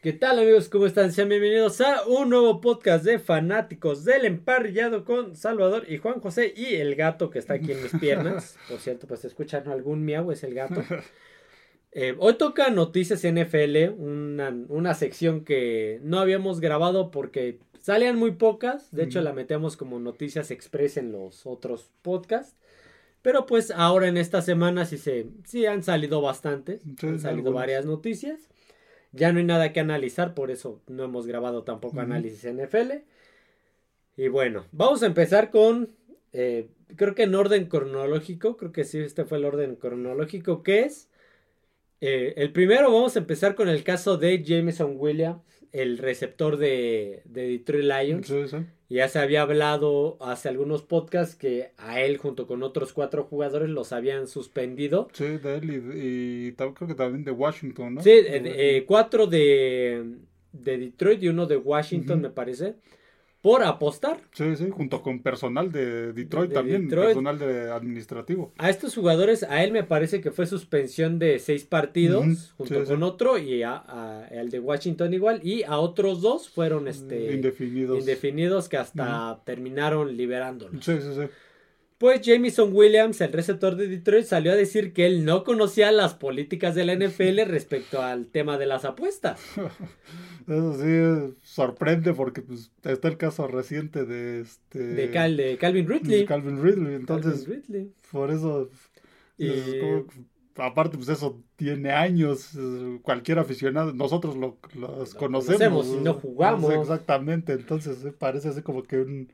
¿Qué tal amigos? ¿Cómo están? Sean bienvenidos a un nuevo podcast de fanáticos del emparrillado con Salvador y Juan José y el gato que está aquí en mis piernas. Por cierto, pues escuchan algún miau, es el gato. Eh, hoy toca Noticias NFL, una, una, sección que no habíamos grabado porque salían muy pocas. De hecho, la metemos como Noticias Express en los otros podcasts. Pero pues ahora en esta semana sí, se, sí han salido bastantes. han salido varias noticias. Ya no hay nada que analizar, por eso no hemos grabado tampoco análisis NFL. Y bueno, vamos a empezar con, eh, creo que en orden cronológico, creo que sí, este fue el orden cronológico, que es, eh, el primero vamos a empezar con el caso de Jameson Williams, el receptor de, de Detroit Lions. Ya se había hablado hace algunos podcasts que a él junto con otros cuatro jugadores los habían suspendido. Sí, de él y, creo que también de Washington, ¿no? Sí, eh, eh, cuatro de, de, Detroit y uno de Washington, me parece por apostar. Sí, sí, junto con personal de Detroit también, personal de administrativo. A estos jugadores, a él me parece que fue suspensión de seis partidos, junto con otro, y a, el de Washington igual, y a otros dos fueron este indefinidos, indefinidos que hasta terminaron liberándolos. Sí, sí, sí. Pues Jameson Williams, el receptor de Detroit, salió a decir que él no conocía las políticas de la NFL respecto al tema de las apuestas. Eso sí sorprende porque pues, está el caso reciente de este de, Calvin Ridley. Calvin Ridley, entonces por eso y... aparte pues eso tiene años, cualquier aficionado, nosotros lo, los conocemos, conocemos y no jugamos. Exactamente, entonces parece así como que un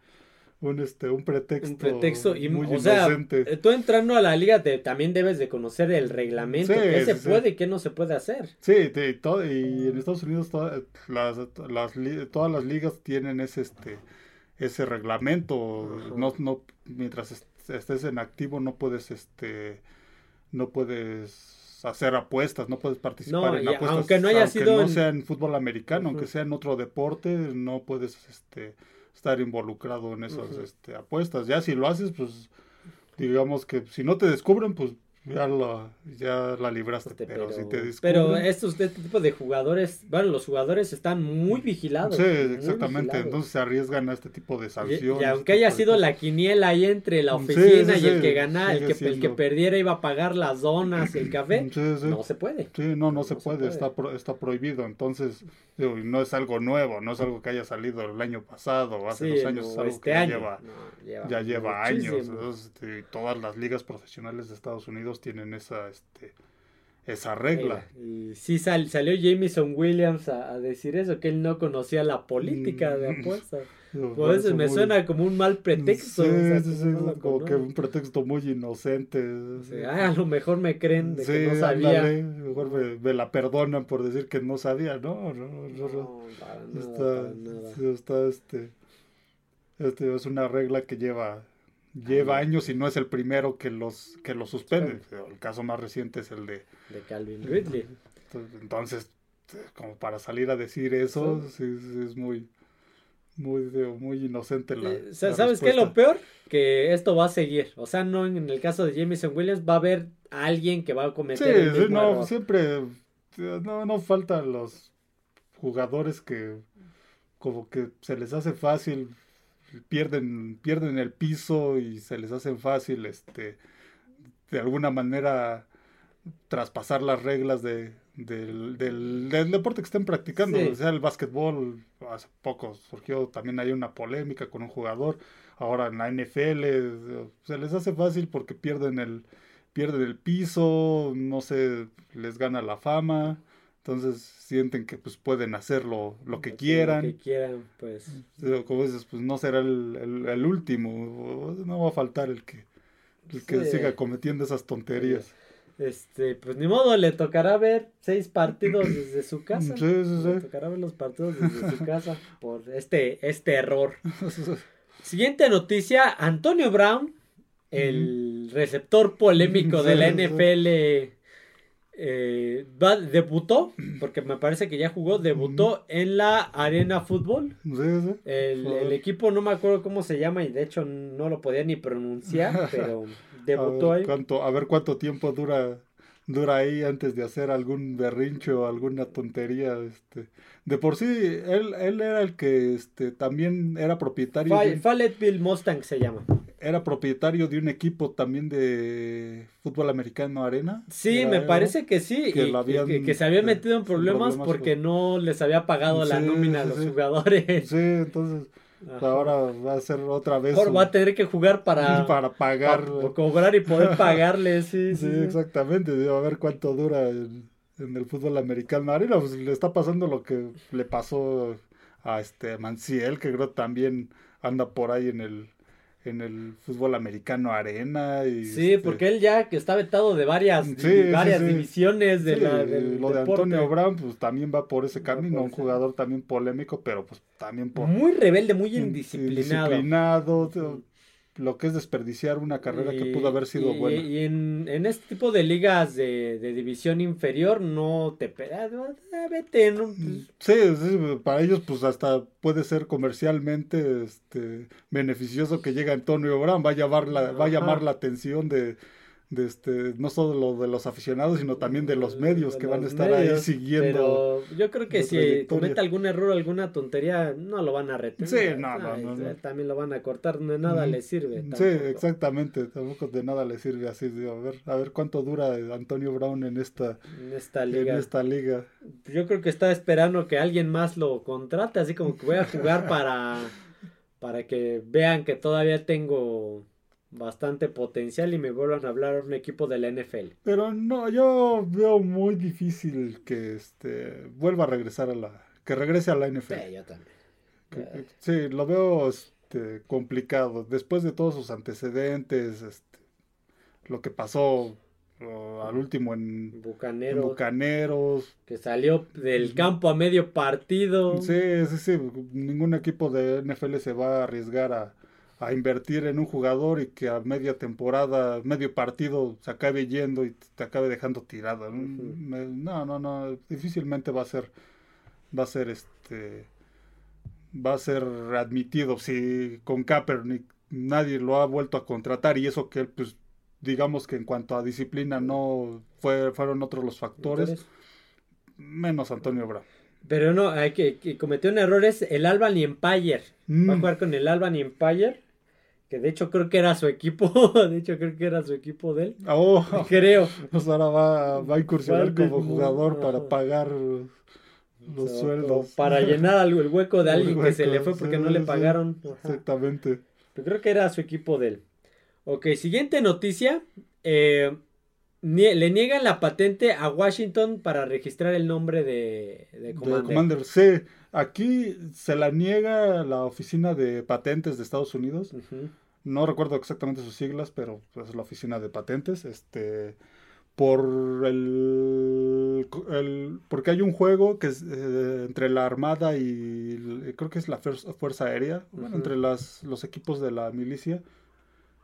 un este un pretexto, un pretexto y muy o sea, eh, tú entrando a la liga te, también debes de conocer el reglamento qué se puede y qué no se puede hacer. Sí todo, y en Estados Unidos todas las, las, todas las ligas tienen ese este ese reglamento. No no mientras estés en activo no puedes este no puedes hacer apuestas, no puedes participar en apuestas. Aunque no haya sido no sea en fútbol americano, aunque sea en otro deporte, no puedes este estar involucrado en esas este, apuestas. Ya si lo haces, pues digamos que si no te descubren, pues ya ya la libraste. Pero, si te Pero estos este tipo de jugadores, bueno, los jugadores están muy vigilados. Sí, exactamente. Entonces se arriesgan a este tipo de sanciones. Y, aunque haya sido la quiniela ahí entre la oficina y el que gana, el, que, el que perdiera iba a pagar las donas y el café, no se puede. Sí, no, no, se, puede. Está, está prohibido. Entonces, no es algo nuevo, no es algo que haya salido el año pasado o hace dos años, es algo este que ya lleva, ya lleva años. Este, todas las ligas profesionales de Estados Unidos tienen esa, este, esa regla. Y sí salió Jameson Williams a, decir eso, que él no conocía la política de mm. apuestas. Por eso me suena como un mal pretexto. como que un pretexto muy inocente. a lo mejor me creen de que no sabía. mejor me, la perdonan por decir que no sabía, ¿no? No, no, está, está este, este, es una regla que lleva lleva años y no es el primero que los que los suspende. El caso más reciente es el de, de Calvin Ridley. Entonces, como para salir a decir eso, es muy muy muy inocente la, eh, ¿Sabes qué es lo peor? Que esto va a seguir. O sea, no en el caso de Jameson Williams va a haber alguien que va a cometer sí, no, siempre no no faltan los jugadores que como que se les hace fácil pierden, pierden el piso y se les hace fácil este, de alguna manera traspasar las reglas de, del, del, deporte que estén practicando, o sea el básquetbol, hace poco surgió también hay una polémica con un jugador, ahora en la NFL se les hace fácil porque pierden el, pierden el piso, no se les gana la fama, entonces sienten que pues pueden hacerlo lo que quieran. Lo que quieran, pues. Como dices, pues no será el, el, último, no va a faltar el que, el que siga cometiendo esas tonterías. Este, pues ni modo, le tocará ver seis partidos desde su casa. Sí, sí, sí. Le tocará ver los partidos desde su casa por este, este error. Siguiente noticia, Antonio Brown, el receptor polémico de la NFL eh, debutó, porque me parece que ya jugó, debutó en la Arena Fútbol. El, equipo no me acuerdo cómo se llama y de hecho no lo podía ni pronunciar, pero debutó a ahí. a ver cuánto tiempo dura dura ahí antes de hacer algún berrincho o alguna tontería. Este. De por sí, él, él era el que este, también era propietario. de, Fayetteville Mustang se llama. Era propietario de un equipo también de fútbol americano arena. Sí, me parece que sí. Que, y, que, se había metido en problemas, porque no les había pagado la nómina a los jugadores. Sí, entonces Ahora va a ser otra vez. Ahora va a tener que jugar para, para pagar. cobrar y poder pagarle, sí. sí, exactamente. a ver cuánto dura en, el fútbol americano. Marina, pues le está pasando lo que le pasó a este Manciel, que creo también anda por ahí en el en el fútbol americano arena. Y sí, este porque él ya que está vetado de varias, varias divisiones de la, del Lo de Antonio Brown, pues también va por ese camino, un jugador también polémico, pero pues también por... Muy rebelde, muy indisciplinado. Indisciplinado, lo que es desperdiciar una carrera que pudo haber sido buena. Y en, en, este tipo de ligas de, de división inferior no te ah, vete, ¿no? Mm, sí, sí, para ellos pues hasta puede ser comercialmente este beneficioso que llegue Antonio Brown, va a llamar la, va a llamar la atención de, de este, no solo lo de los aficionados, sino también de los medios que van a estar ahí siguiendo. Pero yo creo que si comete algún error, alguna tontería, no lo van a retener. Sí, no, no, También lo van a cortar, de nada le sirve. Sí, exactamente, tampoco de nada le sirve así. a ver, a ver cuánto dura Antonio Brown en esta, en esta liga. En esta liga. Yo creo que está esperando que alguien más lo contrate, así como que voy a jugar para, para que vean que todavía tengo bastante potencial y me vuelvan a hablar un equipo de la NFL. Pero no, yo veo muy difícil que este vuelva a regresar a la que regrese a la NFL. Sí, yo también. sí, lo veo este, complicado después de todos sus antecedentes, este, lo que pasó al último en Bucaneros, Bucaneros, que salió del campo a medio partido. Sí, sí, sí, ningún equipo de NFL se va a arriesgar a a invertir en un jugador y que a media temporada, medio partido se acabe yendo y te acabe dejando tirado. No, no, no, difícilmente va a ser, va a ser este, va a ser admitido. Si con Kaepernick nadie lo ha vuelto a contratar y eso que pues digamos que en cuanto a disciplina no fue, fueron otros los factores, menos Antonio Brown. Pero no, hay que, que cometió un error es el Alban Empire. Va a mm. jugar con el Alban Empire que de hecho creo que era su equipo, de hecho creo que era su equipo de él. Oh, creo. Pues ahora va, va a incursionar como jugador para pagar los sueldos. Para llenar el hueco de alguien que se le fue porque no le pagaron. Exactamente. Pero creo que era su equipo de él. Ok, siguiente noticia. Eh, le niegan la patente a Washington para registrar el nombre de, de Commander. Sí, aquí se la niega la oficina de patentes de Estados Unidos. No recuerdo exactamente sus siglas, pero es la oficina de patentes. Este por el, porque hay un juego que es eh, entre la armada y creo que es la fuerza, aérea entre las, los equipos de la milicia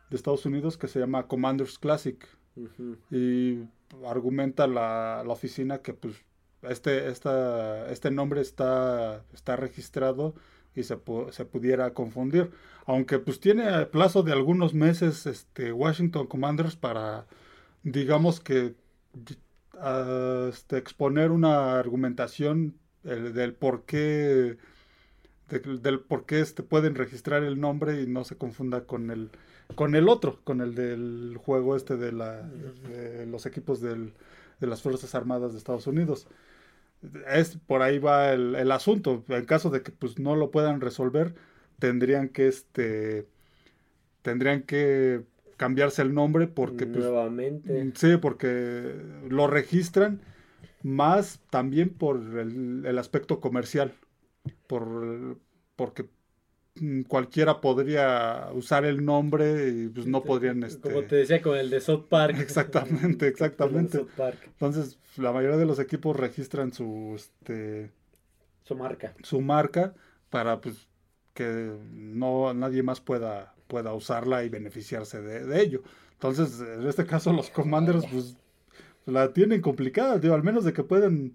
de Estados Unidos que se llama Commanders Classic y argumenta la, la, oficina que pues este, esta, este nombre está, está registrado y se, se, pudiera confundir. Aunque pues tiene plazo de algunos meses este, Washington Commanders para, digamos que, este, exponer una argumentación del por qué, del por qué este, pueden registrar el nombre y no se confunda con el, con el otro, con el del juego este de, la, los equipos del, de las Fuerzas Armadas de Estados Unidos. Es, por ahí va el, el, asunto. En caso de que pues, no lo puedan resolver, tendrían que este tendrían que cambiarse el nombre porque pues, nuevamente sí porque lo registran más también por el, el aspecto comercial por porque cualquiera podría usar el nombre y pues no podrían este como te decía con el de South Park. Exactamente exactamente. Entonces la mayoría de los equipos registran su este su marca. su marca para pues que no nadie más pueda pueda usarla y beneficiarse de, ello. Entonces en este caso los commanders pues la tienen complicada. Digo al menos de que puedan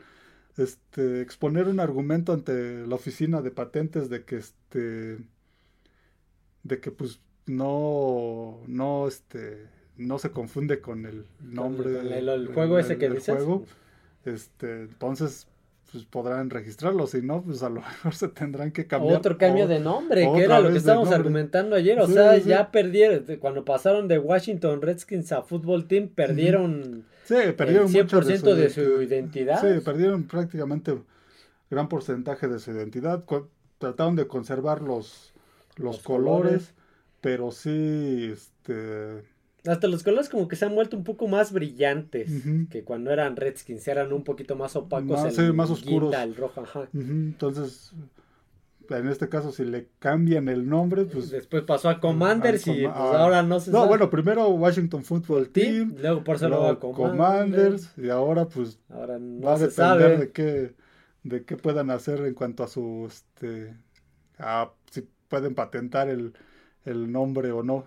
este, exponer un argumento ante la oficina de patentes de que este de que pues no no este no se confunde con el nombre. Con el, el juego ese que del dices. juego. Este, entonces, pues podrán registrarlo, si no, pues a lo mejor se tendrán que cambiar. Otro cambio o- de nombre, que era lo que de estábamos argumentando ayer. O Sí, sea, sí. ya perdieron, cuando pasaron de Washington Redskins a Football Team, perdieron Sí, perdieron el mucho 100% de su identidad. Sí, perdieron prácticamente gran porcentaje de su identidad. Trataron de conservar los, los, Los colores, colores. pero sí, este, Hasta los colores como que se han vuelto un poco más brillantes que cuando eran Redskins, eran un poquito más opacos. Más- el sí, más oscuros. guinda, el rojo, ajá. entonces, en este caso, si le cambian el nombre, pues... Después pasó a Commanders y pues, ah, ahora no se No, sabe. bueno, primero Washington Football Team, Team, luego por eso luego a Commanders. Commanders, y ahora pues Ahora no va a se depender sabe. de qué de qué puedan hacer en cuanto a su este a pueden patentar el, el nombre o no.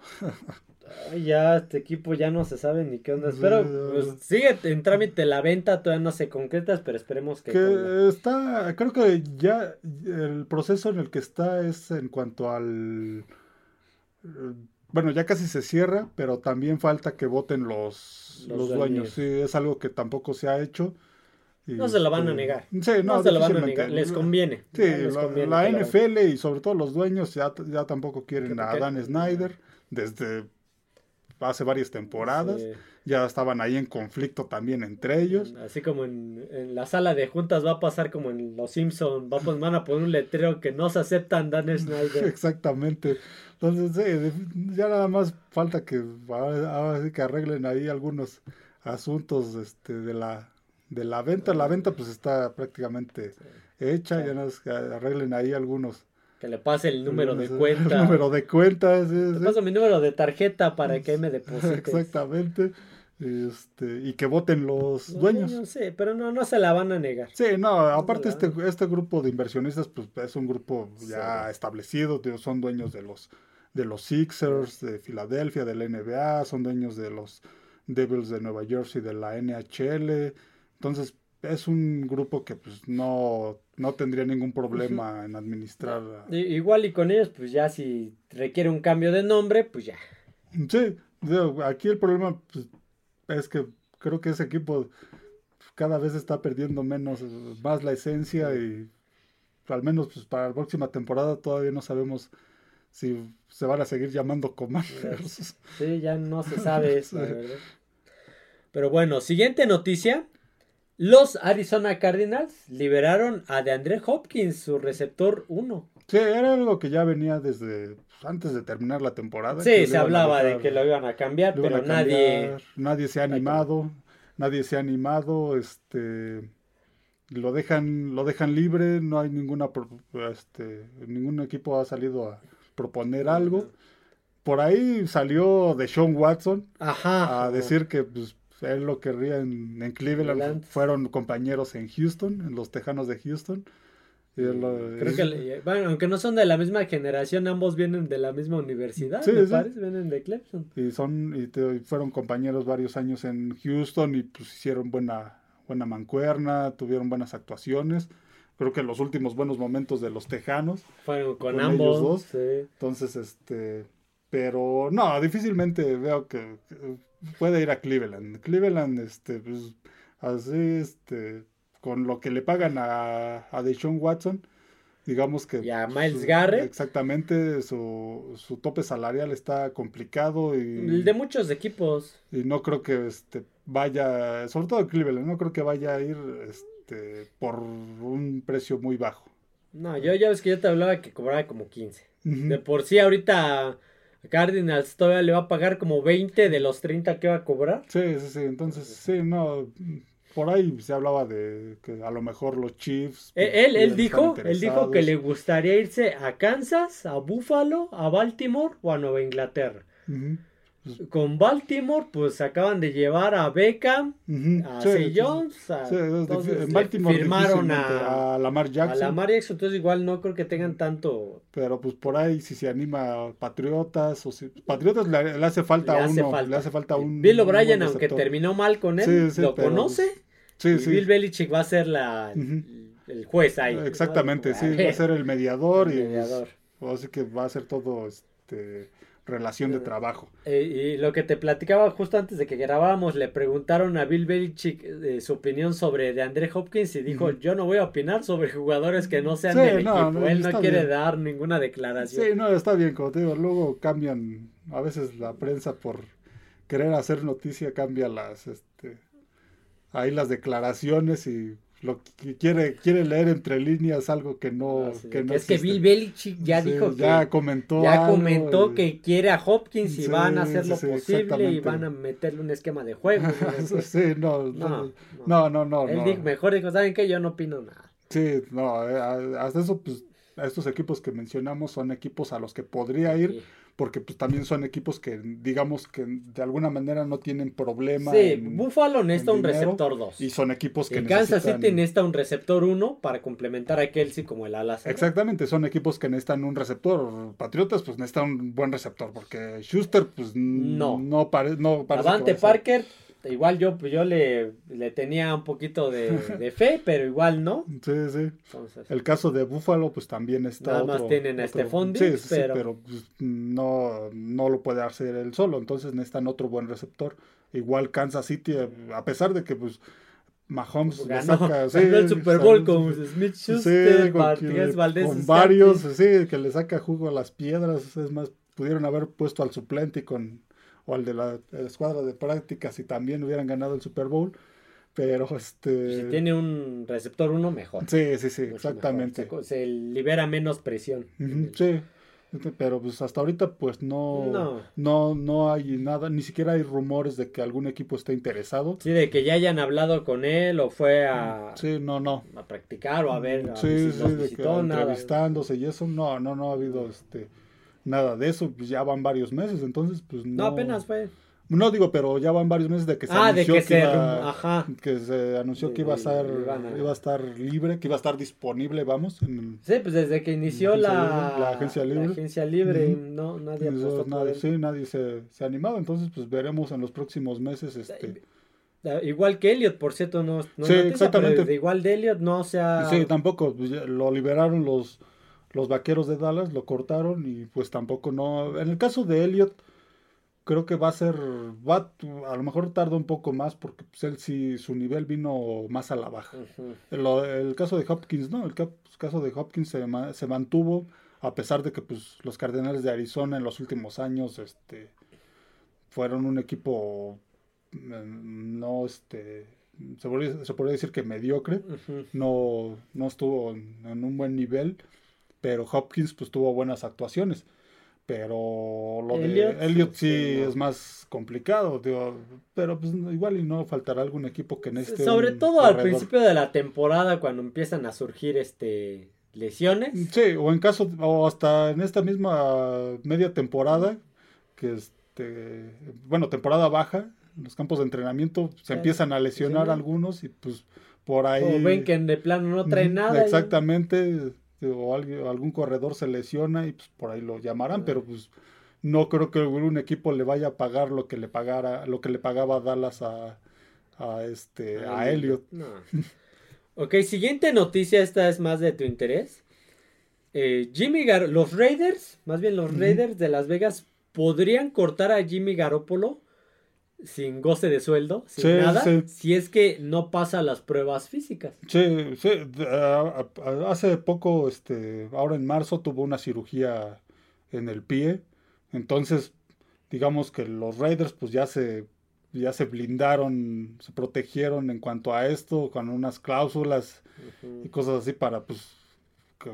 Ay, ya este equipo ya no se sabe ni qué onda. Sí, Pero ya. pues, sigue en trámite la venta, todavía no se concretas, pero esperemos que. está, creo que ya el proceso en el que está es en cuanto al eh, bueno, ya casi se cierra, pero también falta que voten los, Los los dueños. dueños. Sí, es algo que tampoco se ha hecho. No se lo van a este, negar. Sí, no, no, se lo van a negar. Les conviene. Sí, les la, conviene la lo. NFL y sobre todo los dueños ya, ya tampoco quieren a que- Dan Snyder desde hace varias temporadas. Sí. Ya estaban ahí en conflicto también entre ellos. Así como en, en la sala de juntas va a pasar como en Los Simpson, va a pon- van a poner un letrero que no se aceptan Dan Snyder. Exactamente. Entonces, sí, ya nada más falta que ahora, ahora sí que arreglen ahí algunos asuntos este, de la de la venta. La venta pues está prácticamente hecha, Sí. ya que arreglen ahí algunos Que le pase el número de cuenta. El número de cuentas. sí, Te sí. paso mi número de tarjeta para que me deposites. Exactamente. Este, y que voten los, Los dueños. Sí, pero no, no se la van a negar. Sí, no, aparte este, este grupo de inversionistas pues es un grupo Sí. ya establecido, tío, son dueños de los de los Sixers de Filadelfia, de la NBA, son dueños de los Devils de Nueva Jersey de la NHL. Entonces, es un grupo que pues no no tendría ningún problema en administrar. a- Igual y con ellos, pues ya si requiere un cambio de nombre, pues ya. Sí, aquí el problema pues, es que creo que ese equipo cada vez está perdiendo menos, más la esencia y al menos pues, para la próxima temporada todavía no sabemos si se van a seguir llamando Commanders. Sí, ya no se sabe eso, Sí. Pero bueno, siguiente noticia. Los Arizona Cardinals liberaron a DeAndre Hopkins, su receptor 1. Sí, era algo que ya venía desde pues, antes de terminar la temporada. Sí, se hablaba de que lo iban a cambiar, iban pero a nadie... cambiar, nadie se ha animado, nadie se ha animado, este lo dejan lo dejan libre, no hay ninguna este ningún equipo ha salido a proponer algo. Por ahí salió de Sean Watson Ajá. a decir que pues, él lo querría en, en Cleveland. Cleveland. Fueron compañeros en Houston, en los Tejanos de Houston. Y lo- Creo que, le- bueno, aunque no son de la misma generación, ambos vienen de la misma universidad, Sí, me sí. parece, vienen de Clemson. y son y te- y fueron compañeros varios años en Houston y pues hicieron buena buena mancuerna, tuvieron buenas actuaciones. Creo que los últimos buenos momentos de los Tejanos. Fueron con, Con ambos. ellos dos. sí. Entonces, este, pero no, difícilmente veo que, que puede ir a Cleveland. Cleveland, este, pues, así, este, con lo que le pagan a, a Deshaun Watson, digamos que Y a Miles su- Garrett. exactamente, su, su tope salarial está complicado y, El de muchos equipos. y no creo que este vaya, sobre todo Cleveland, no creo que vaya a ir este por un precio muy bajo. No, yo ya ves que yo te hablaba que cobraba como 15. Ujú. De por sí ahorita Cardinals todavía le va a pagar como 20 de los 30 que va a cobrar. Sí, sí, sí. Entonces, sí, no. Por ahí se hablaba de que a lo mejor los Chiefs. Eh, Él, él dijo, él dijo que le gustaría irse a Kansas, a Buffalo, a Baltimore o a Nueva Inglaterra. Ujú, Con Baltimore, pues acaban de llevar a Beckham, a sí, C. Jones, a- sí, entonces, en le Baltimore firmaron a, a Lamar a Jackson. Lamar Jackson, entonces igual no creo que tengan tanto. Pero pues por ahí si se anima a Patriotas o si Patriotas le, le hace falta le hace uno, falta. le hace falta un Bill O'Brien, aunque terminó mal con él, Sí, lo pero- conoce. Sí, y. Bill Belichick va a ser la, el juez ahí. Exactamente, sí, a va a ser el mediador el y mediador. pues, así que va a ser todo este relación de trabajo. Eh, y lo que te platicaba justo antes de que grabábamos, le preguntaron a Bill Belichick eh, su opinión sobre de André Hopkins y dijo, yo no voy a opinar sobre jugadores que no sean del equipo. Él no quiere dar ninguna declaración. Sí, no, está bien, como te digo, luego cambian, a veces la prensa por querer hacer noticia cambia las, este, ahí las declaraciones y lo que quiere, quiere leer entre líneas algo que no, ah, que Es que Bill Belichick ya dijo que ya comentó, ya comentó que quiere a Hopkins y van a hacer lo posible y van a meterle un esquema de juego. sí, no, no, no, no, no, Él dijo, mejor dijo, ¿saben qué? Yo no opino nada. Sí, no, eh, hasta eso, pues, estos equipos que mencionamos son equipos a los que podría ir porque pues también son equipos que digamos que de alguna manera no tienen problema. Sí, Buffalo necesita un receptor 2. Y son equipos que necesitan... Kansas City necesita un receptor 1 para complementar a Kelsey como el ala. Exactamente, son equipos que necesitan un receptor. Patriotas pues necesitan un buen receptor porque Schuster pues no, no, pare, no parece Parker igual yo, pues yo le, le tenía un poquito de, fe, pero igual no. Sí, sí. el caso de Buffalo, pues también está. Nada más tienen a este fondo. Sí, sí, pero, pues, no, no lo puede hacer él solo, entonces necesitan otro buen receptor. Igual Kansas City, a pesar de que pues Mahomes ganó, le saca el Super Bowl con Smith Schuster, sí, Valdez con varios, sí, que le saca jugo a las piedras, es más, pudieron haber puesto al suplente y con o al de la, escuadra de prácticas y también hubieran ganado el Super Bowl. Pero este. Si tiene un receptor uno, mejor. Sí, sí, sí, exactamente. Se, libera menos presión. sí. Pero pues hasta ahorita pues no, no, no, hay nada, ni siquiera hay rumores de que algún equipo esté interesado. Sí, de que ya hayan hablado con él o fue a, sí, no, no. a practicar o a ver. sí, sí, de que, entrevistándose y eso, no, no, no ha habido este nada de eso, pues ya van varios meses, entonces pues no. No, apenas fue. No digo, pero ya van varios meses de que se ah, anunció que, que, iba, ajá. que se anunció que iba a estar iba a estar libre, que iba a estar disponible, vamos. sí, pues desde que inició la, agencia libre, la agencia libre no nadie nadie, sí, nadie se, se ha animado, entonces pues veremos en los próximos meses este Igual que Elliot, por cierto, no, no sí, exactamente. igual de Elliot no se ha... Sí, tampoco, pues, lo liberaron los los vaqueros de Dallas lo cortaron y pues tampoco no. En el caso de Elliot, creo que va a ser, va, a lo mejor tarda un poco más porque pues, él sí, su nivel vino más a la baja. el, caso de Hopkins, ¿no? El caso de Hopkins se, se, mantuvo a pesar de que pues los Cardenales de Arizona en los últimos años, este, fueron un equipo mm, no, este, se podría, se podría decir que mediocre, no, no estuvo en un buen nivel pero Hopkins pues tuvo buenas actuaciones. Pero lo de Elliot sí, es más complicado, pero pues igual y no faltará algún equipo que necesite. Sobre todo al principio de la temporada cuando empiezan a surgir este lesiones. Sí, o en caso, o hasta en esta misma media temporada, que este, bueno, temporada baja, en los campos de entrenamiento se empiezan a lesionar algunos y pues por ahí. O ven que de plano no trae nada. Exactamente o algún corredor se lesiona y pues por ahí lo llamarán, pero pues no creo que un equipo le vaya a pagar lo que le pagara, lo que le pagaba Dallas a, a este a Elliot. ok, siguiente noticia, esta es más de tu interés. Eh, Jimmy Gar los Raiders, más bien los Raiders de Las Vegas, podrían cortar a Jimmy Garoppolo sin goce de sueldo, sin nada, si es que no pasa las pruebas físicas. Sí, sí. hace poco, este, ahora en marzo tuvo una cirugía en el pie, entonces digamos que los Raiders pues ya se ya se blindaron, se protegieron en cuanto a esto con unas cláusulas y cosas así para pues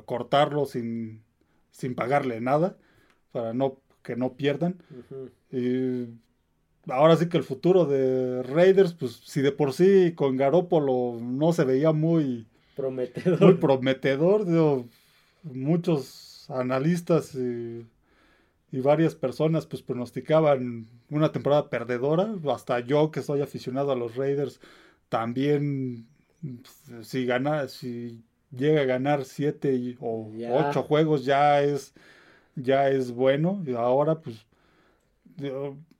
cortarlo sin, sin pagarle nada para no que no pierdan. y ahora sí que el futuro de Raiders, pues si de por sí con Garópolo no se veía muy prometedor, muy prometedor muchos analistas y, varias personas pues pronosticaban una temporada perdedora, hasta yo que soy aficionado a los Raiders también pues, si gana, si llega a ganar siete o ocho juegos ya es ya es bueno. Y ahora pues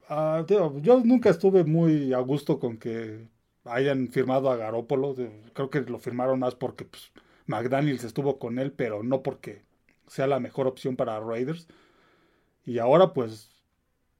Ah, yo nunca estuve muy a gusto con que hayan firmado a Garópolo. Creo que lo firmaron más porque pues, McDaniels estuvo con él, pero no porque sea la mejor opción para Raiders. Y ahora pues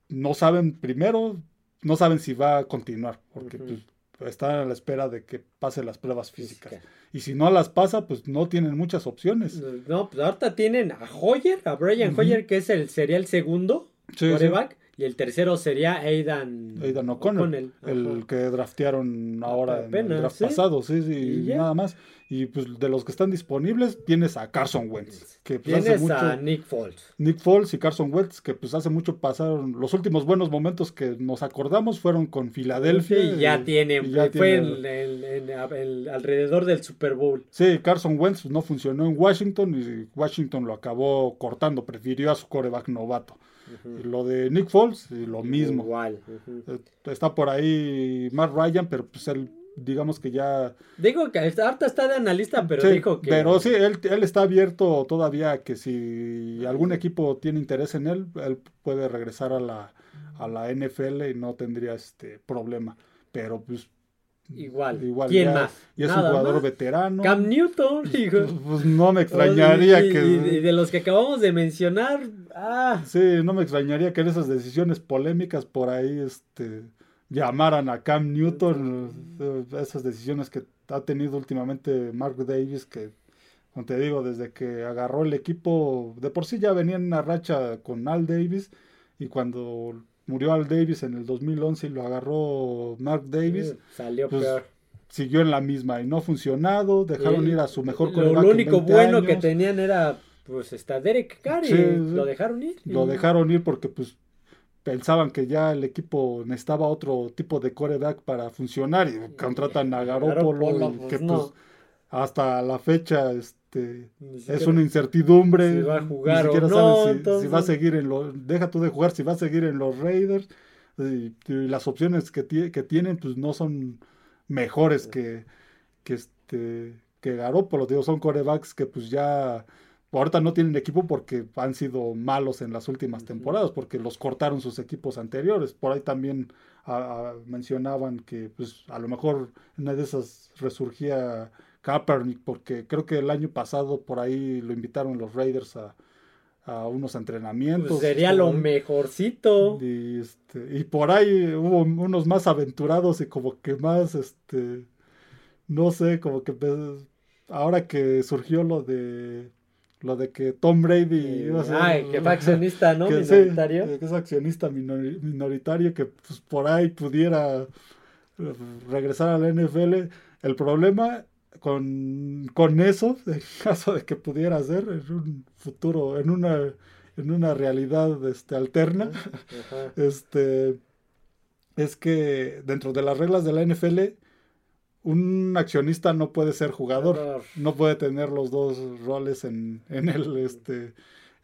no saben primero, no saben si va a continuar, porque pues, están a la espera de que pase las pruebas físicas. Física. Y si no las pasa, pues no tienen muchas opciones. No, pues ahorita tienen a Hoyer, a Brian. Hoyer, que es el, sería el segundo Sí, sí. Y el tercero sería Aidan, Aidan O'Connell, el que draftearon ahora en el draft sí. pasado, sí, sí, Y nada más. Y pues de los que están disponibles tienes a Carson Wentz, que pues, hace Tienes mucho a Nick Foles. Nick Foles y Carson Wentz, que pues hace mucho pasaron los últimos buenos momentos que nos acordamos fueron con Filadelfia. y ya y- tiene, y ya fue tiene- en- en- en- en- alrededor del Super Bowl. Sí, Carson Wentz pues, no funcionó en Washington y Washington lo acabó cortando, prefirió a su coreback novato. Lo de Nick Foles, lo mismo. Igual. Eh, Está por ahí Matt Ryan, pero pues él, digamos que ya... Digo que ahorita está de analista, pero sí, dijo que. pero sí, él, él está abierto todavía a que si algún equipo tiene interés en él, él puede regresar a la, a la NFL y no tendría este problema. Pero pues... Igual. igual ¿Quién ya- más? Y es un jugador más. veterano. Cam Newton, hijo. Pues, pues, no me extrañaría Y- que... y- y de los que acabamos de mencionar, ah, Sí, no me extrañaría que en esas decisiones polémicas por ahí este, llamaran a Cam Newton, eh, esas decisiones que ha tenido últimamente Mark Davis, que, como te digo, desde que agarró el equipo, de por sí ya venía en una racha con Al Davis, y cuando murió Al Davis en el 2011 y lo agarró Mark Davis, salió pues, peor. siguió en la misma y no ha funcionado, dejaron Y ir a su mejor Lo, lo único 20 bueno que tenían era, pues, está Derek Carr y Sí, sí. lo dejaron ir. lo dejaron ir porque pues pensaban que ya el equipo necesitaba otro tipo de coreback para funcionar y contratan a Garoppolo, Garoppolo, y pues, que no. pues hasta la fecha este Ni es una incertidumbre si va a ni jugar o no, si, entonces- si va a seguir en los deja tú de jugar si va a seguir en los Raiders y, y las opciones que, que tienen pues no son mejores que que este que Garoppolo digo son corebacks que pues ya ahorita no tienen equipo porque han sido malos en las últimas temporadas, porque los cortaron sus equipos anteriores. Por ahí también mencionaban que pues a lo mejor una de esas resurgía Kaepernick, porque creo que el año pasado por ahí lo invitaron los Raiders a, a unos entrenamientos. Pues sería lo ahí. mejorcito. Y, este, y por ahí hubo unos más aventurados y como que más, este, no sé, como que pues, ahora que surgió lo de lo de que Tom Brady Eh, iba a ser- ay, que fue accionista, ¿no? que sí, Minoritario. que es accionista minori- minoritario que pues por ahí pudiera eh, regresar a la NFL. El problema con, con eso, en caso de que pudiera ser en un futuro, en una en una realidad este, alterna, Ajá. este, es que dentro de las reglas de la NFL, un accionista no puede ser jugador, Jugador. no puede tener los dos roles en, en el, este,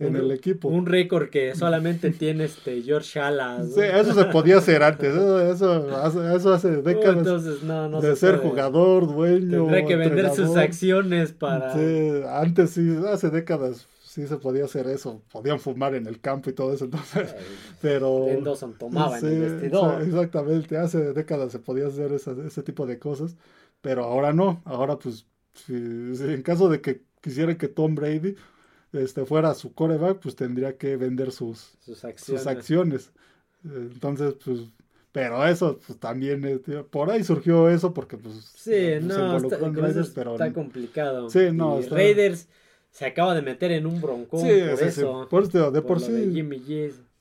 en Un- el equipo. Un récord que solamente tiene este George Halas. ¿no? Sí, eso se podía hacer antes, eso, eso hace, eso hace Uh, décadas entonces no, no de se ser puede. jugador, dueño. Tendrá que vender sus acciones para. Sí, antes sí, hace décadas sí se podía hacer eso, podían fumar en el campo y todo eso, entonces, pero... Mendoza tomaba Sí, en el vestidor. exa- Exactamente, hace décadas se podía hacer esa- ese tipo de cosas, pero ahora no, ahora pues, si, si en caso de que quisiera que Tom Brady este, fuera su coreback, pues tendría que vender sus, Sus acciones. sus acciones. Entonces, pues, pero eso, pues también, eh, tío, por ahí surgió eso porque pues Sí, se no, involucró está, en Raiders, pero está complicado. Sí, no, Y está- Raiders se acaba de meter en un broncón sí, por sí, sí, eso. por, de por de sí, Jimmy.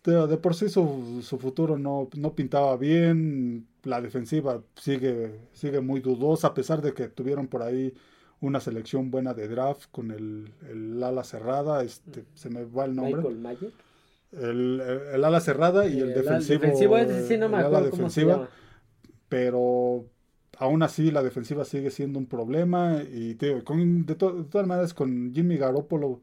Teo, de por sí su, su futuro no, no pintaba bien, la defensiva sigue, sigue muy dudosa, a pesar de que tuvieron por ahí una selección buena de draft con el, el ala cerrada, este, se me va el nombre, Michael Mayer. el, el- el ala cerrada y el Eh, defensivo, defensivo, ese sí no me el ala acuerdo cómo se defensiva, pero aún así la defensiva sigue siendo un problema y te digo, con, de, to- de todas maneras con Jimmy Garoppolo,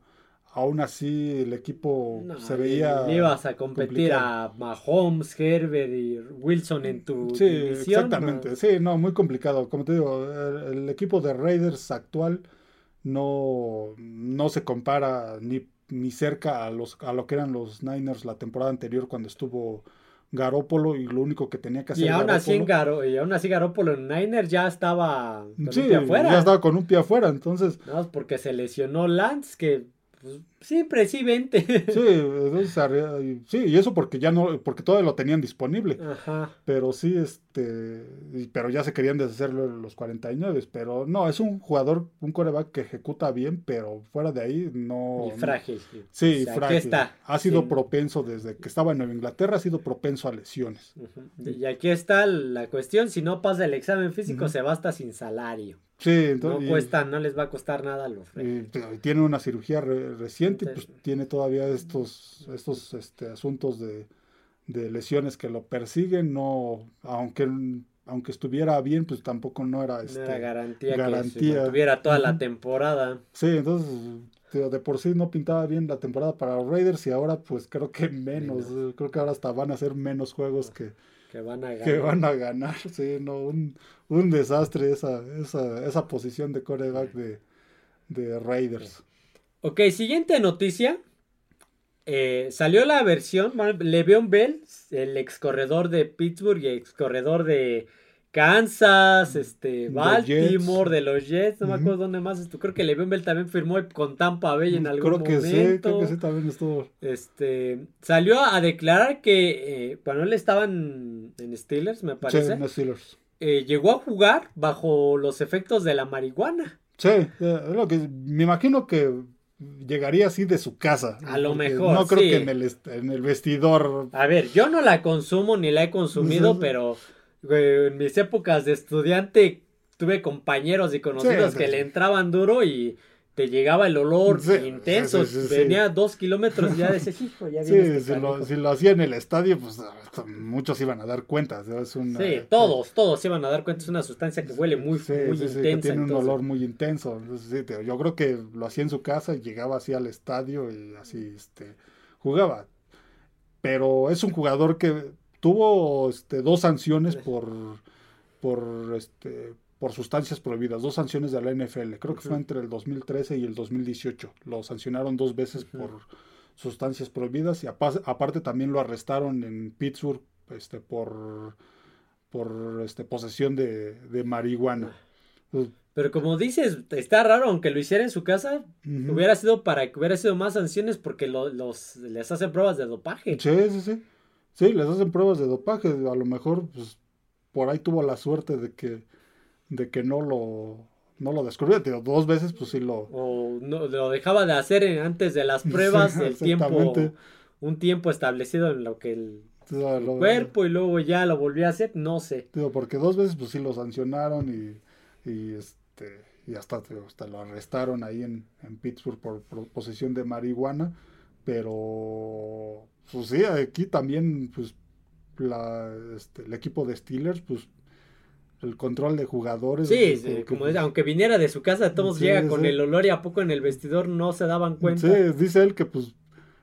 aún así el equipo No, se veía... le ibas a competir a Mahomes, Herbert y Wilson en tu Sí, división. exactamente. ¿no? Sí, no, muy complicado. Como te digo, el, el equipo de Raiders actual no, no se compara ni, ni cerca a, los, a lo que eran los Niners la temporada anterior cuando estuvo Garópolo y lo único que tenía que hacer Y aún, así en Garo, y aún así Garoppolo en Niners ya estaba con Sí, un pie afuera. ya estaba con un pie afuera. Entonces, más porque se lesionó Lance, que pues, siempre sí, vente. Sí, entonces, sí, y eso porque ya no, porque todavía lo tenían disponible. Ajá. Pero sí, este, pero ya se querían deshacerlo los 49, pero no, es un jugador, un coreback que ejecuta bien, pero fuera de ahí no. Y frágil. Sí, O sea, aquí frágil. está. Ha sido Sí. propenso desde que estaba en Nueva Inglaterra, ha sido propenso a lesiones. Y aquí está la cuestión, si no pasa el examen físico se va hasta sin salario. Sí, No entonces. cuesta, no les va a costar nada los y tiene una cirugía re- reciente, pues Entonces- tiene todavía estos, estos este, asuntos de, de lesiones que lo persiguen, no, aunque, aunque estuviera bien, pues tampoco no era No este, era garantía, que garantía. se tuviera toda la temporada. Sí, entonces de por sí no pintaba bien la temporada para los Raiders y ahora pues creo que menos, creo que ahora hasta van a ser menos juegos que, Que van a ganar. que van a ganar, sí, no, un, un desastre esa, esa, esa posición de coreback de, de Raiders. Ok, siguiente noticia. Eh, salió la versión, Le'Veon Bell, el ex corredor de Pittsburgh y ex corredor de Kansas, este, Baltimore, de los Jets, no me acuerdo dónde más estuvo. Creo que Le'Veon Bell también firmó con Tampa Bay en algún Creo que sí, momento. creo que sí también estuvo. Este, salió a declarar que eh, cuando él estaba en, en Steelers, me Sí, parece, en los Steelers. eh, llegó a jugar bajo los efectos de la marihuana. Sí, eh, es lo que me imagino que llegaría así de su casa. A lo mejor, No creo sí. que en el, en el vestidor. A ver, yo no la consumo ni la he consumido, Sí, sí. pero güey, en mis épocas de estudiante tuve compañeros y conocidos Sí, que sí. le entraban duro y te llegaba el olor Sí, intenso. Venía dos kilómetros y ya decías, hijo, ya viene este si lo, canijo". si lo hacía en el estadio, pues muchos iban a dar cuenta. ¿no? Es una- Sí, todos, todos se iban a dar cuenta, es una sustancia que huele muy, muy que intensa. tiene un olor muy intenso. Entonces, sí, te- yo creo que lo hacía en su casa y llegaba así al estadio y así este, jugaba. Pero es un jugador que tuvo este, dos sanciones por, por, este, por sustancias prohibidas, dos sanciones de la NFL. Creo que fue entre el 2013 y el 2018. Lo sancionaron dos veces por sustancias prohibidas y apa- aparte también lo arrestaron en Pittsburgh este, por, por este, posesión de, de marihuana. Pues, Pero como dices, está raro, aunque lo hiciera en su casa, hubiera sido para que hubiera sido más sanciones porque lo- los, les hacen pruebas de dopaje. Sí, sí, sí. Sí, les hacen pruebas de dopaje. A lo mejor, pues, por ahí tuvo la suerte de que, de que no lo, no lo descubrió. Dos veces, pues sí lo. O no, lo dejaba de hacer en- antes de las pruebas, Sí, el tiempo, un tiempo establecido en lo que el o sea, lo- cuerpo y luego ya lo volvió a hacer, no sé. digo, porque dos veces, pues sí lo sancionaron y, y este, y hasta, hasta lo arrestaron ahí en, en Pittsburgh por, por posesión de marihuana. Pero, pues sí, aquí también, pues, la, este, el equipo de Steelers, pues, el control de jugadores. Sí, como dice, aunque viniera de su casa, todos Sí, llega con sí. el olor y a poco en el vestidor no se daban cuenta. Sí, dice él que pues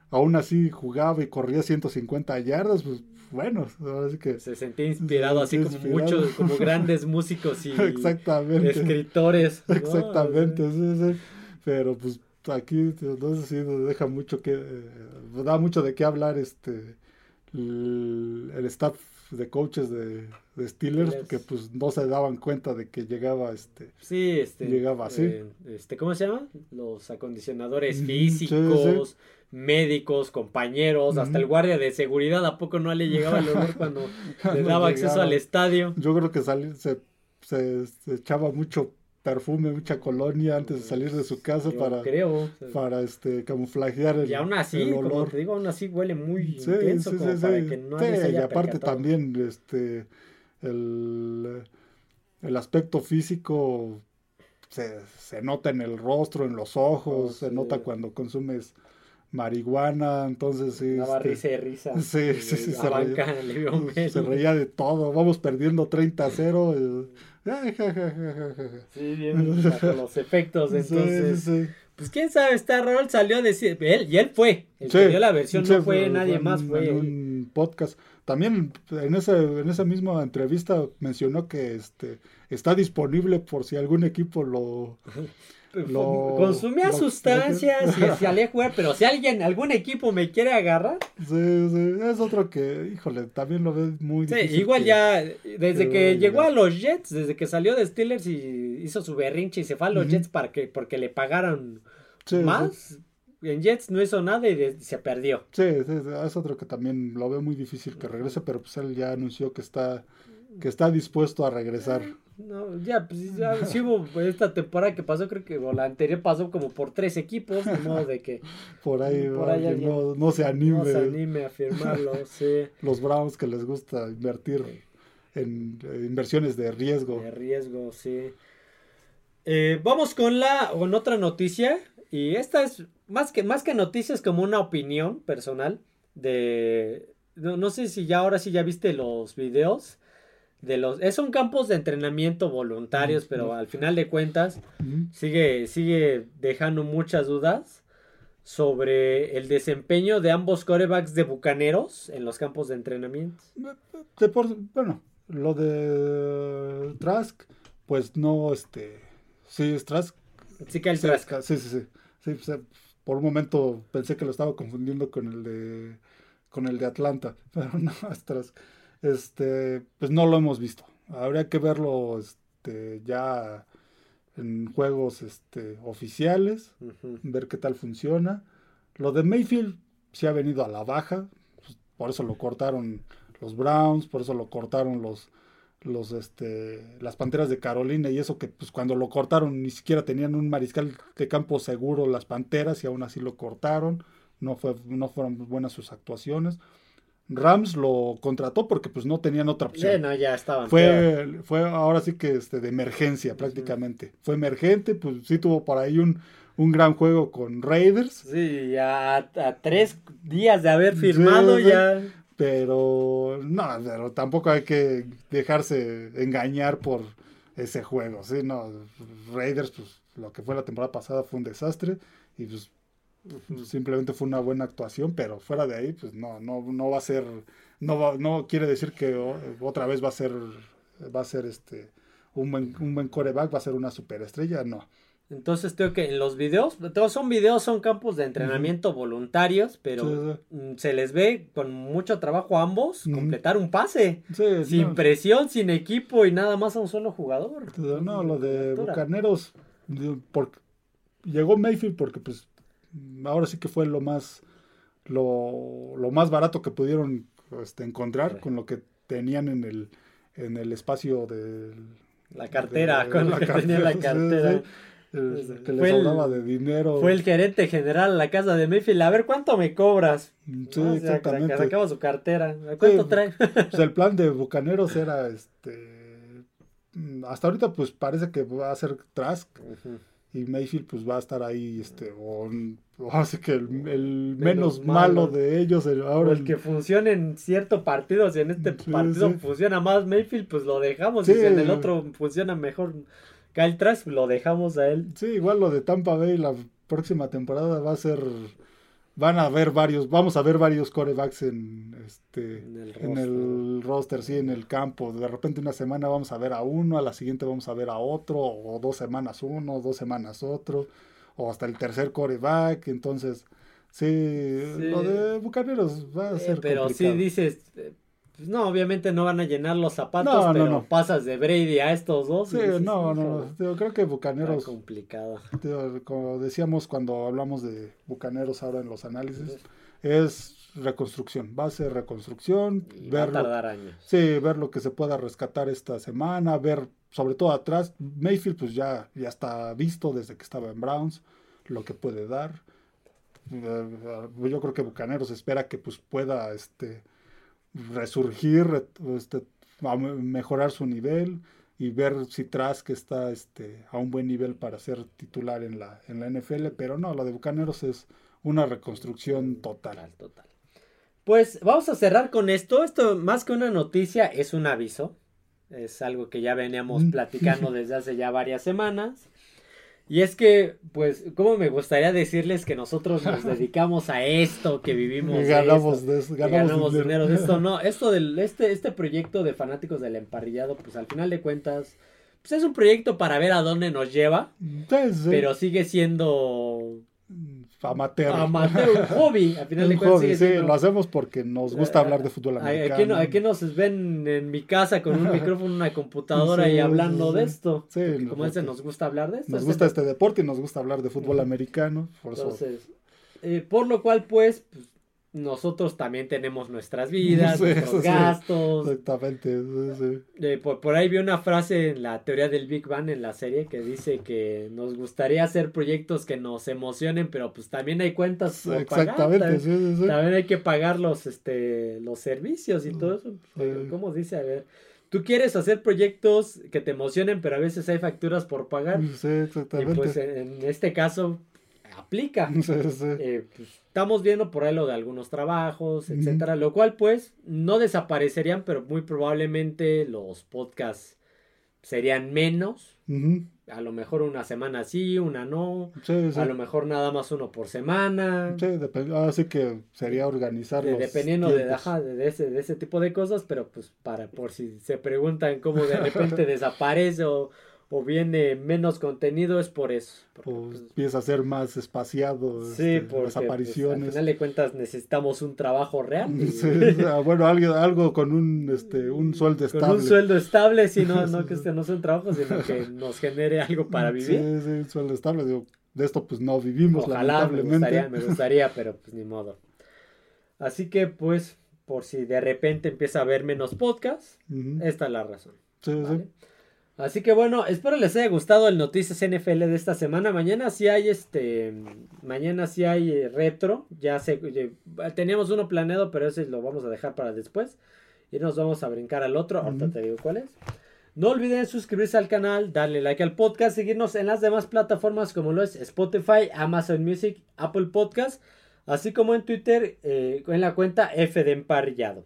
aún así jugaba y corría 150 yardas, pues bueno, ahora sí que Se sentía inspirado, Se así como inspirado. muchos, como grandes músicos y exactamente, escritores. ¿no? exactamente, sí, sí. pero pues aquí no sé si nos deja mucho que eh, da mucho de qué hablar este el, el staff de coaches de, de Steelers Steelers. que pues no se daban cuenta de que llegaba este Sí, este. Llegaba así. eh, este, ¿Cómo se llama? Los acondicionadores físicos, sí, médicos, compañeros, hasta el guardia de seguridad. ¿A poco no le llegaba el olor cuando le daba acceso al estadio? Yo creo que se, se, se echaba mucho perfume, mucha colonia antes de salir de su casa Yo para, creo. para este camuflajear el, y aún así, el como te digo, aún así huele muy Sí, intenso sí, como sí, para que no Sí, se y haya aparte percatado. también este el, el aspecto físico se, se nota en el rostro, en los ojos, Oh, se nota cuando consumes marihuana, entonces sí, Daba este, risa y risa. Sí, sí, sí, se banca reía. se reía de todo, vamos perdiendo 30 a 0. Sí, bien, bajo los efectos. Entonces, sí, sí. pues quién sabe, está raro. Él salió a decir, él, y él fue. El Sí, que dio la versión no fue nadie más, fue en un podcast. También en esa, en esa misma entrevista mencionó que este está disponible por si algún equipo lo lo- Consumía lo- sustancias y salía a jugar, pero si alguien, algún equipo me quiere agarrar, sí, sí, es otro que, híjole, también lo ves muy sí, difícil igual que- ya, desde que a llegó a los Jets, desde que salió de Steelers y hizo su berrinche y se fue a los. Jets para que, porque le pagaron Sí, más, en Jets no hizo nada y de- se perdió. Sí, es otro que también lo veo muy difícil que regrese, pero pues él ya anunció que está, que está dispuesto a regresar. No, ya, pues ya, sí hubo esta temporada que pasó, creo que o la anterior pasó como por tres equipos, de modo de que Por ahí, Por ahí alguien alguien no, no se anime. no se anime a firmarlo, sí, Los Browns que les gusta invertir en eh, inversiones de riesgo. de riesgo, sí. Eh, vamos con la, con otra noticia, y esta es más que, más que noticias como una opinión personal de, no, no sé si ya ahora sí ya viste los videos de los, es son campos de entrenamiento voluntarios, Mm, pero mm. al final de cuentas sigue, sigue dejando muchas dudas sobre el desempeño de ambos corebacks de Bucaneros en los campos de entrenamiento. De por- bueno, lo de Trask, pues no, este, sí es Trask. Sí que el Sí, Trask. sí, sí, sí. Sí, pues, por un momento pensé que lo estaba confundiendo con el de, con el de Atlanta, pero no, es Trask. Este, pues no lo hemos visto. Habría que verlo, este, ya en juegos, este, oficiales. Ver qué tal funciona. Lo de Mayfield sí ha venido a la baja, pues, por eso lo cortaron los Browns, por eso lo cortaron los, los este, las Panteras de Carolina y eso que pues cuando lo cortaron ni siquiera tenían un mariscal de campo seguro las Panteras y aún así lo cortaron, no fue no fueron buenas sus actuaciones. Rams lo contrató porque pues no tenían otra opción. Sí, no, ya estaban. peor. Fue, fue ahora sí que este, de emergencia prácticamente. Fue emergente, pues sí tuvo por ahí un, un gran juego con Raiders, Sí, ya a, a tres días de haber firmado sí. ya. pero no, pero tampoco hay que dejarse engañar por ese juego, ¿sí? No, Raiders, pues lo que fue la temporada pasada fue un desastre y pues simplemente fue una buena actuación, pero fuera de ahí, pues no, no, no va a ser, no va- no quiere decir que otra vez va a ser, va a ser este un buen, un buen coreback, va a ser una superestrella, no. Entonces tengo que en los videos, todos son videos, son campos de entrenamiento voluntarios, pero Sí, mm, se les ve con mucho trabajo a ambos completar un pase. Sí, Sin no. presión, sin equipo y nada más a un solo jugador. No, lo de. Bucaneros, por- llegó Mayfield porque pues ahora sí que fue lo más lo, lo más barato que pudieron este, encontrar Sí. con lo que tenían en el en el espacio de La cartera, de- con lo que tenía la cartera. sí, el- Sí, que fue le el- sobraba de dinero. Fue el gerente general a la casa de Mayfield. A ver cuánto me cobras. Sí, Ah, o sea, exactamente. Sacaba su cartera. ¿A ¿Cuánto Sí, trae? Pues el plan de Bucaneros era este mm, hasta ahorita pues parece que va a ser Trask Ujú. Y Mayfield pues va a estar ahí este o, o así que el, el Menos menos malo malo. de ellos el- ahora el que funcione en cierto partido. Si en este Sí, partido sí. funciona más Mayfield, pues lo dejamos. Sí. Y si en el otro funciona mejor Kyle Trask, lo dejamos a él. sí igual lo de Tampa Bay la próxima temporada va a ser van a ver varios vamos a ver varios corebacks en este En el en el roster sí en el campo de repente una semana vamos a ver a uno a la siguiente vamos a ver a otro o dos semanas uno dos semanas otro o hasta el tercer coreback entonces sí, Sí. lo de Bucaneros va a Eh, ser pero complicado. sí dices, eh, pues no, obviamente no van a llenar los zapatos, No, no, pero no. pasas de Brady a estos dos. Sí, dices, no, no, "Híjole, yo creo que está Bucaneros, complicado. tío, como decíamos cuando hablamos de Bucaneros ahora en los análisis, es reconstrucción, va a ser reconstrucción, Y va a ver lo, tardar años. sí, ver lo que se pueda rescatar esta semana, ver sobre todo atrás, Mayfield pues ya, ya está visto desde que estaba en Browns, lo que puede dar. Eh, yo creo que Bucaneros espera que pues pueda este resurgir, re- este, a mejorar su nivel y ver si Trask está este, a un buen nivel para ser titular en la, en la NFL, pero no, lo de Bucaneros es una reconstrucción total. Total, total. Pues vamos a cerrar con esto. Esto más que una noticia es un aviso. Es algo que ya veníamos Mm. platicando desde hace ya varias semanas. Y es que, pues, como me gustaría decirles que nosotros nos dedicamos a esto, que vivimos Y ganamos, esto, de eso, ganamos ganamos dinero. dinero. de esto. No, esto del, este, este proyecto de fanáticos del emparrillado, pues al final de cuentas, pues es un proyecto para ver a dónde nos lleva, Sí, sí. pero sigue siendo amateur. amateur, un hobby. Al final de cuentas hobby, sí, siendo... lo hacemos porque nos gusta hablar de fútbol americano. Aquí, no- aquí nos ven en mi casa con un micrófono, una computadora Sí, y hablando sí, de esto. Sí, Porque como dice, nos gusta hablar de esto. Nos gusta este deporte y nos gusta hablar de fútbol americano. Por eso Entonces, eh, por lo cual, pues, pues, nosotros también tenemos nuestras vidas, Sí, nuestros sí. gastos. Exactamente. sí, sí. Eh, por, por ahí vi una frase en la teoría del Big Bang en la serie que dice que nos gustaría hacer proyectos que nos emocionen, pero pues también hay cuentas por pagar, Exactamente, también, sí, sí, sí. también hay que pagar los, este, los servicios y todo eso. ¿Cómo dice? A ver, tú quieres hacer proyectos que te emocionen, pero a veces hay facturas por pagar. Sí, Y exactamente. pues en este caso aplica. Sí, sí. Eh, pues, estamos viendo por ahí lo de algunos trabajos, etcétera, lo cual pues no desaparecerían, pero muy probablemente los podcasts serían menos. A lo mejor una semana sí, una no. Sí, sí. A lo mejor nada más uno por semana. Sí, así que sería organizar de- dependiendo de, tiempos. ajá, de, de ese, de ese tipo de cosas, pero pues para por si se preguntan cómo de repente desaparece o, o viene menos contenido, es por eso. porque, O pues, empieza a ser más espaciado Sí, este, porque las pues, al apariciones. final de cuentas necesitamos un trabajo real. y- Sí, bueno, algo, algo con un, este, un sueldo Con estable. un sueldo estable, si no, no que este no sea un trabajo, sino que nos genere algo para vivir. Sí, sí, un sueldo estable. Digo, de esto pues no vivimos, Ojalá, me lamentablemente. gustaría, me gustaría, pero pues ni modo. Así que pues, por si de repente empieza a haber menos podcasts, Ujú. esta es la razón. Sí, sí. Así que bueno, espero les haya gustado el Noticias NFL de esta semana. Mañana sí hay este, mañana sí hay eh, retro. Ya sé, teníamos uno planeado, pero ese lo vamos a dejar para después. Y nos vamos a brincar al otro. Ahorita te digo cuál es. No olviden suscribirse al canal, darle like al podcast, seguirnos en las demás plataformas como lo es Spotify, Amazon Music, Apple Podcast, así como en Twitter eh, en la cuenta F de Emparrillado.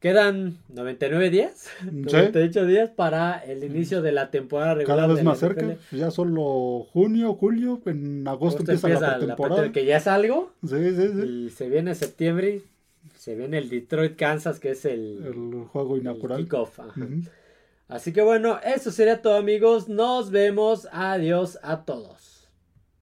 Quedan 99 días, Sí. 98 días para el inicio de la temporada regular. Cada vez la más cerca. NFL. Ya solo junio, julio, en agosto Agosto empieza, la empieza pretemporada. que ya es algo. Sí, sí, sí. Y se viene septiembre. Se viene el Detroit, Kansas, que es el, El juego el inaugural. kickoff. ajá. Ujú. Así que bueno, eso sería todo amigos. Nos vemos. Adiós a todos.